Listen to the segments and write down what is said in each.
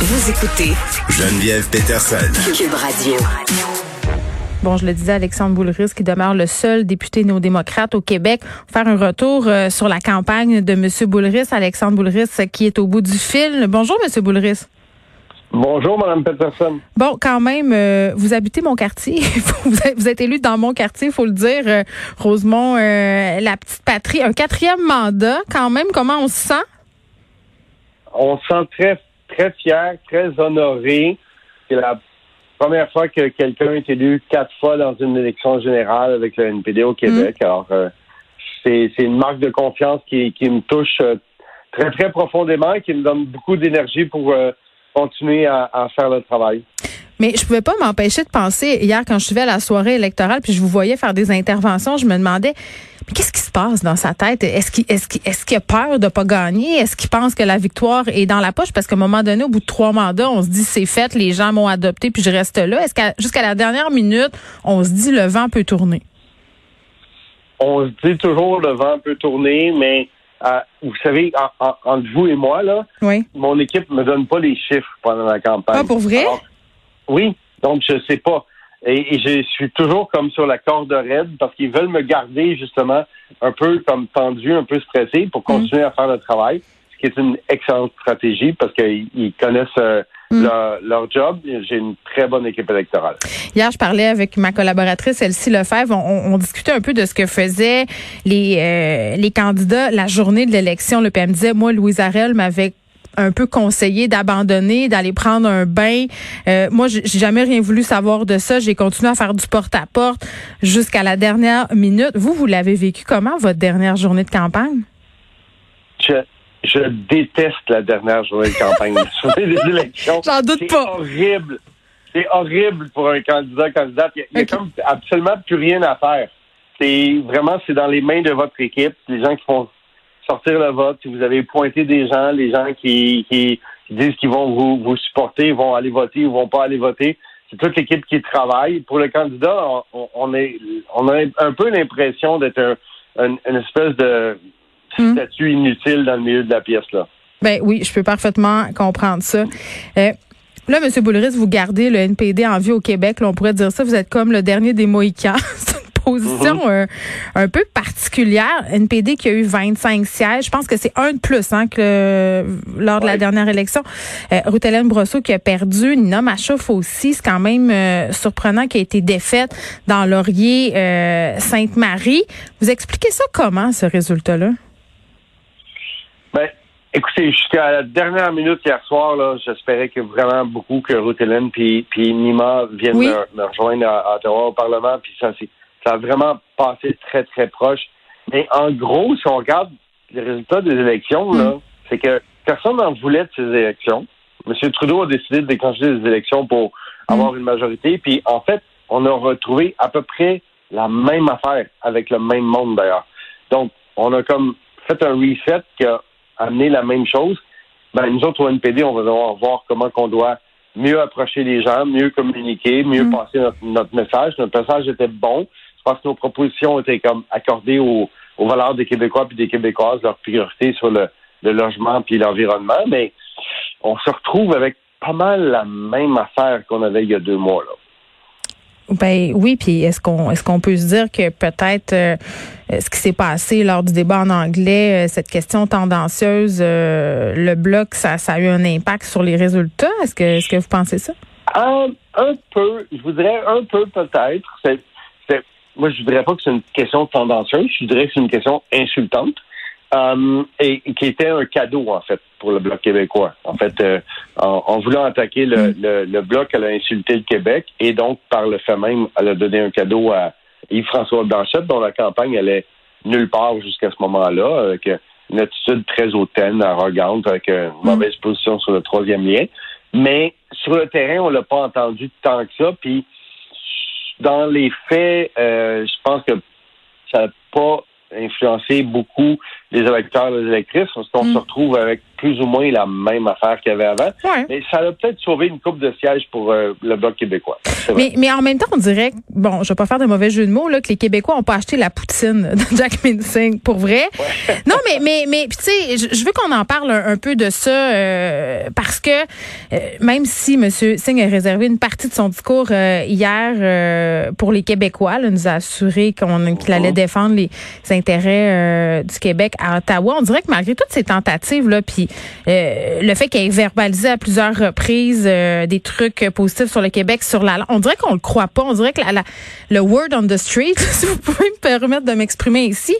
Vous écoutez Geneviève Peterson. Cube Radio. Bon, je le disais, Alexandre Boulris, qui demeure le seul député néo-démocrate au Québec. Faire un retour euh, sur la campagne de M. Boulris. Alexandre Boulris, qui est au bout du fil. Bonjour, M. Boulris. Bonjour, Mme Peterson. Bon, quand même, euh, vous habitez mon quartier. vous, êtes, vous êtes élu dans mon quartier, il faut le dire. Euh, Rosemont, la petite patrie. Un quatrième mandat, quand même. Comment on se sent? On se sent très très fier, très honoré. C'est la première fois que quelqu'un est élu quatre fois dans une élection générale avec le NPD au Québec. Mm. Alors, euh, c'est une marque de confiance qui, qui me touche euh, très, très profondément et qui me donne beaucoup d'énergie pour euh, continuer à, à, faire le travail. Mais je pouvais pas m'empêcher de penser hier quand je suis à la soirée électorale puis je vous voyais faire des interventions, je me demandais mais qu'est-ce qui se passe dans sa tête? Est-ce qu'il est-ce qu'il est-ce qu'il a peur de pas gagner? Est-ce qu'il pense que la victoire est dans la poche? Parce qu'à un moment donné au bout de trois mandats, on se dit c'est fait, les gens m'ont adopté puis je reste là. Est-ce qu'à jusqu'à la dernière minute, on se dit le vent peut tourner? On se dit toujours le vent peut tourner, mais euh, vous savez, entre vous et moi, là, oui. mon équipe me donne pas les chiffres pendant la campagne. Ah, pour vrai? oui, donc je sais pas. Et, je suis toujours comme sur la corde raide parce qu'ils veulent me garder justement un peu comme tendu, un peu stressé pour mm. continuer à faire le travail, ce qui est une excellente stratégie parce qu'ils connaissent euh, mm. leur, job. J'ai une très bonne équipe électorale. Hier, je parlais avec ma collaboratrice Elsie Lefebvre. On, on, discutait un peu de ce que faisaient les, euh, les candidats la journée de l'élection. Le PM disait, moi, Louise Arel m'avait un peu conseillé d'abandonner, d'aller prendre un bain. Euh, moi, j'ai jamais rien voulu savoir de ça. J'ai continué à faire du porte-à-porte jusqu'à la dernière minute. Vous, vous l'avez vécu comment, votre dernière journée de campagne? Je, je déteste la dernière journée de campagne, des élections. J'en doute pas. Horrible. C'est horrible pour un candidat, candidate. Il n'y a, comme absolument plus rien à faire. C'est vraiment, c'est dans les mains de votre équipe. Les gens qui font sortir le vote, si vous avez pointé des gens, les gens qui, qui disent qu'ils vont vous, vous supporter, vont aller voter ou vont pas aller voter, c'est toute l'équipe qui travaille. Pour le candidat, on, est, on a un peu l'impression d'être un, une espèce de hmm. statut inutile dans le milieu de la pièce là. Ben oui, je peux parfaitement comprendre ça. Euh, là, M. Boulris, vous gardez le NPD en vie au Québec. Là, on pourrait dire ça. Vous êtes comme le dernier des Mohicans. position mhm. euh, un peu particulière. NPD qui a eu 25 sièges. Je pense que c'est un de plus hein, que lors de la dernière élection. Euh, Ruth Hélène Brosseau qui a perdu. Nina Machouf aussi. C'est quand même euh, surprenant qui a été défaite dans Laurier euh, Sainte-Marie. Vous expliquez ça comment, ce résultat-là? Ben, Écoutez, jusqu'à la dernière minute hier soir, là, j'espérais que vraiment beaucoup que Ruth Hélène puis, puis Nima viennent me, rejoindre à, à, Ottawa au Parlement, puis ça c'est ça a vraiment passé très, très proche. Mais en gros, si on regarde les résultats des élections, là, mm. c'est que personne n'en voulait de ces élections. M. Trudeau a décidé de déclencher des élections pour mm. avoir une majorité. Puis, en fait, on a retrouvé à peu près la même affaire avec le même monde, d'ailleurs. Donc, on a comme fait un reset qui a amené la même chose. Ben, nous autres, au NPD, on va devoir voir comment qu'on doit mieux approcher les gens, mieux communiquer, mieux mm. passer notre, notre, message. Notre message était bon. Pense que nos propositions étaient comme accordées aux, valeurs des Québécois puis des Québécoises, leur priorité sur le, logement puis l'environnement, mais on se retrouve avec pas mal la même affaire qu'on avait il y a deux mois là. Ben oui, puis est-ce qu'on est-ce qu'on peut se dire que peut-être euh, ce qui s'est passé lors du débat en anglais, euh, cette question tendancieuse, euh, le bloc, ça, ça a eu un impact sur les résultats? Est-ce que est-ce que vous pensez ça? Un, un peu, je voudrais un peu peut-être. Moi, je voudrais pas que c'est une question tendancieuse, je dirais que c'est une question insultante. Euh, et, qui était un cadeau, en fait, pour le Bloc québécois. En fait, euh, en, voulant attaquer le, le, Bloc, elle a insulté le Québec et donc, par le fait même, elle a donné un cadeau à Yves-François Blanchette, dont la campagne allait nulle part jusqu'à ce moment-là, avec une attitude très hautaine, arrogante, avec une mauvaise position sur le troisième lien. Mais sur le terrain, on l'a pas entendu tant que ça, puis dans les faits, euh, je pense que ça n'a pas influencé beaucoup les électeurs et les électrices, parce qu'on se retrouve avec plus ou moins la même affaire qu'il y avait avant. Ouais. Mais ça a peut-être sauvé une coupe de sièges pour euh, le Bloc québécois. Mais, mais en même temps, on dirait, bon, je vais pas faire de mauvais jeu de mots, là, que les Québécois ont pas acheté la poutine de Jack Minsing, pour vrai. Non, mais, mais, mais, tu sais, je, veux qu'on en parle un, un peu de ça, euh, parce que euh, même si M. Singh a réservé une partie de son discours euh, hier euh, pour les Québécois, là, nous a assuré qu'on qu'il allait défendre les intérêts euh, du Québec à Ottawa, on dirait que malgré toutes ces tentatives, là, puis euh, le fait qu'il ait verbalisé à plusieurs reprises euh, des trucs positifs sur le Québec, sur la on dirait qu'on le croit pas. On dirait que la, la- le word on the street, si vous pouvez me permettre de m'exprimer ici,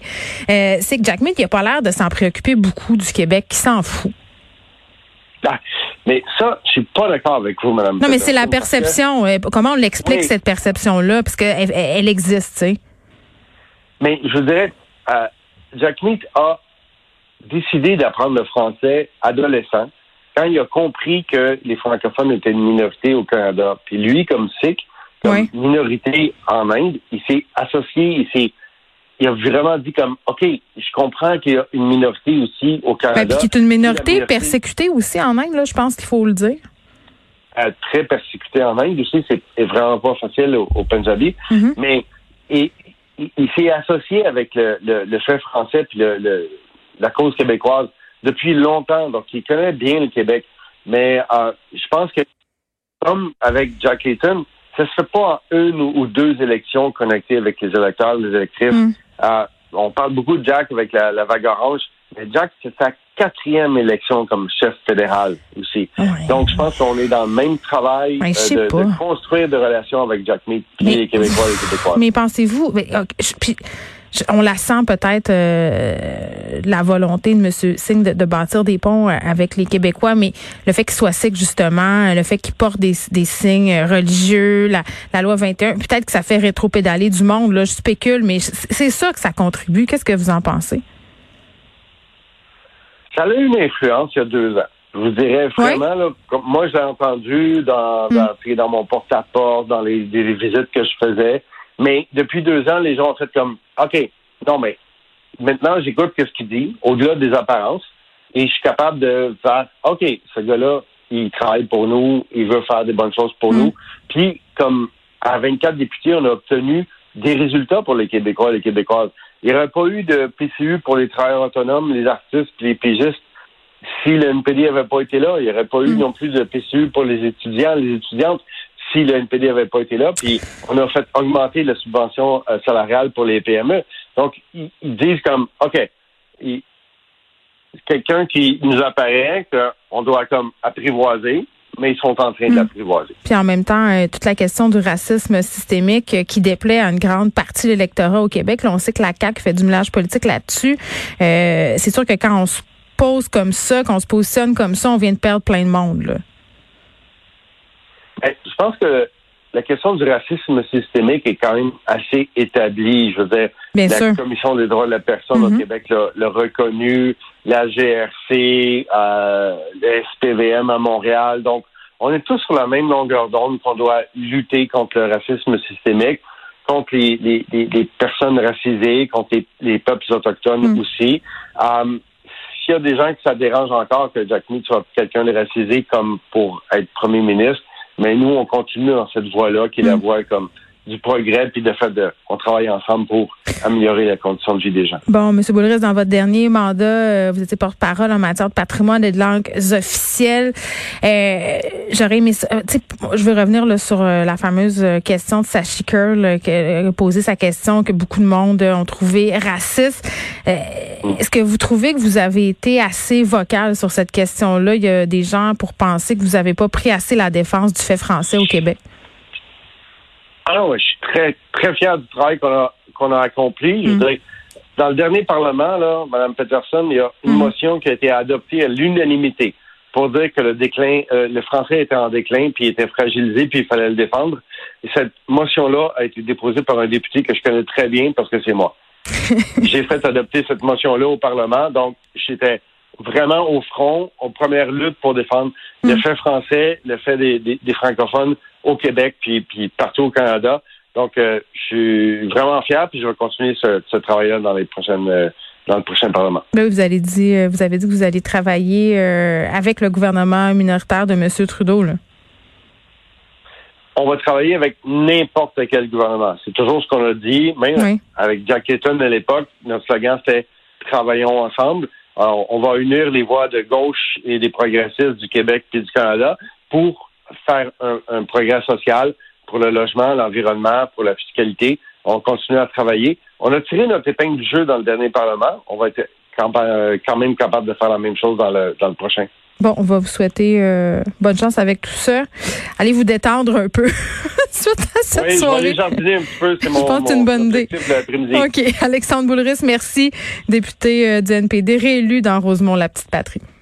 euh, c'est que Jack Mead, il a pas l'air de s'en préoccuper beaucoup du Québec, qui s'en fout. Ah, mais ça, je suis pas d'accord avec vous, Madame. Non, mais c'est la que- perception. Comment on l'explique, Oui. cette perception-là? Parce qu'elle elle, existe, tu sais. Mais je dirais, euh, Jack Meat a décidé d'apprendre le français adolescent quand il a compris que les francophones étaient une minorité au Canada. Puis lui, comme Sikh, comme Oui. minorité en Inde, il s'est associé, il s'est il a vraiment dit comme OK, je comprends qu'il y a une minorité aussi au Ben, Canada. puis qui est une minorité persécutée aussi en Inde, là, je pense qu'il faut le dire. euh, très persécuté en Inde aussi. C'est vraiment pas facile au, au Punjabi. Mhm. Mais et, il, il s'est associé avec le, le, le chef français puis le, le- la cause québécoise depuis longtemps. Donc, il connaît bien le Québec. Mais euh, je pense que, comme avec Jack Layton, ça se fait pas en une ou, deux élections connectées avec les électeurs, les électrices. Mm. Euh, on parle beaucoup de Jack avec la, la vague orange, mais Jack, c'est sa quatrième élection comme chef fédéral aussi. Ouais. Donc, je pense qu'on est dans le même travail Ouais, euh, de, construire des relations avec Jack Mead, puis Mais- les Québécois et les Québécoises. Mais pensez-vous, mais, on la sent peut-être euh, la volonté de M. Singh de, de bâtir des ponts euh, avec les Québécois, mais le fait qu'il soit sikh justement, le fait qu'il porte des, des signes religieux, la, la loi 21, peut-être que ça fait rétropédaler du monde. Là, je spécule, mais c'est ça que ça contribue. Qu'est-ce que vous en pensez? Ça a eu une influence il y a deux ans. Je vous dirais vraiment, là, comme moi, je l'ai entendu dans, sais, dans mon porte-à-porte, dans les visites que je faisais. Mais depuis deux ans, les gens ont fait comme, OK, non, mais maintenant, j'écoute ce qu'il dit, au-delà des apparences, et je suis capable de faire, OK, ce gars-là, il travaille pour nous, il veut faire des bonnes choses pour Mm. nous. Puis, comme à 24 députés, on a obtenu des résultats pour les Québécois et les Québécoises. Il n'y aurait pas eu de PCU pour les travailleurs autonomes, les artistes les pigistes si le NPD n'avait pas été là. Il n'y aurait pas eu Mm. non plus de PCU pour les étudiants, les étudiantes si le NPD n'avait pas été là. Puis on a fait augmenter la subvention euh, salariale pour les PME. Donc, ils, ils disent comme, OK, quelqu'un qui nous apparaît qu'on doit comme apprivoiser, mais ils sont en train de Mm. l'apprivoiser. Puis en même temps, euh, toute la question du racisme systémique euh, qui déplaît à une grande partie de l'électorat au Québec. Là, on sait que la CAQ fait du mélange politique là-dessus. C'est sûr que quand on se pose comme ça, qu'on se positionne comme ça, on vient de perdre plein de monde. Là. Ben, Je pense que la question du racisme systémique est quand même assez établie. Je veux dire, Bien la sûr. Commission des droits de la personne au Mhm. Québec l'a reconnu, la GRC, euh, le SPVM à Montréal. Donc, on est tous sur la même longueur d'onde qu'on doit lutter contre le racisme systémique, contre les, les, les, les personnes racisées, contre les, les peuples autochtones Mhm. aussi. Euh, S'il y a des gens que ça dérange encore que Jack Mead soit quelqu'un de racisé comme pour être premier ministre, mais nous, on continue dans cette voie-là, qui est la Mm. voie comme du progrès, puis de fait de, on travaille ensemble pour améliorer la condition de vie des gens. Bon, M. Boulris, dans votre dernier mandat, euh, vous étiez porte-parole en matière de patrimoine et de langues officielles. Euh, J'aurais aimé euh, tu sais, je veux revenir là, sur euh, la fameuse question de Sachi Curl, qui a posé sa question que beaucoup de monde ont trouvé raciste. Euh, Est-ce que vous trouvez que vous avez été assez vocal sur cette question-là? Il y a des gens pour penser que vous n'avez pas pris assez la défense du fait français au Québec. Ah ouais, je suis très, très fier du travail qu'on a, qu'on a accompli. Je Mm. dirais, dans le dernier Parlement, là, Mme Peterson, il y a une Mm. motion qui a été adoptée à l'unanimité pour dire que le déclin, euh, le français était en déclin, puis il était fragilisé, puis il fallait le défendre. Et cette motion-là a été déposée par un député que je connais très bien parce que c'est moi. J'ai fait adopter cette motion-là au Parlement, donc j'étais vraiment au front, aux premières luttes pour défendre le Mm. fait français, le fait des, des- des francophones au Québec, puis, puis partout au Canada. Donc, euh, je suis vraiment fier, puis je vais continuer ce, ce travail-là dans les prochaines, euh, dans le prochain Parlement. Ben, vous, allez dit, euh, vous avez dit que vous allez travailler euh, avec le gouvernement minoritaire de M. Trudeau. Là. On va travailler avec n'importe quel gouvernement. C'est toujours ce qu'on a dit. Même avec Jack Layton à l'époque, notre slogan c'était Travaillons ensemble. On va unir les voix de gauche et des progressistes du Québec et du Canada pour faire un, progrès social pour le logement, l'environnement, pour la fiscalité. On continue à travailler. On a tiré notre épingle du jeu dans le dernier Parlement. On va être quand même capable de faire la même chose dans le, dans le prochain. Bon, on va vous souhaiter euh, bonne chance avec tout ça. Allez vous détendre un peu suite à cette oui, soirée. Je vais aller un petit peu, c'est mon, je pense c'est une bonne idée. OK. Alexandre Boulris, merci, député euh, du NPD, réélu dans Rosemont, la petite patrie.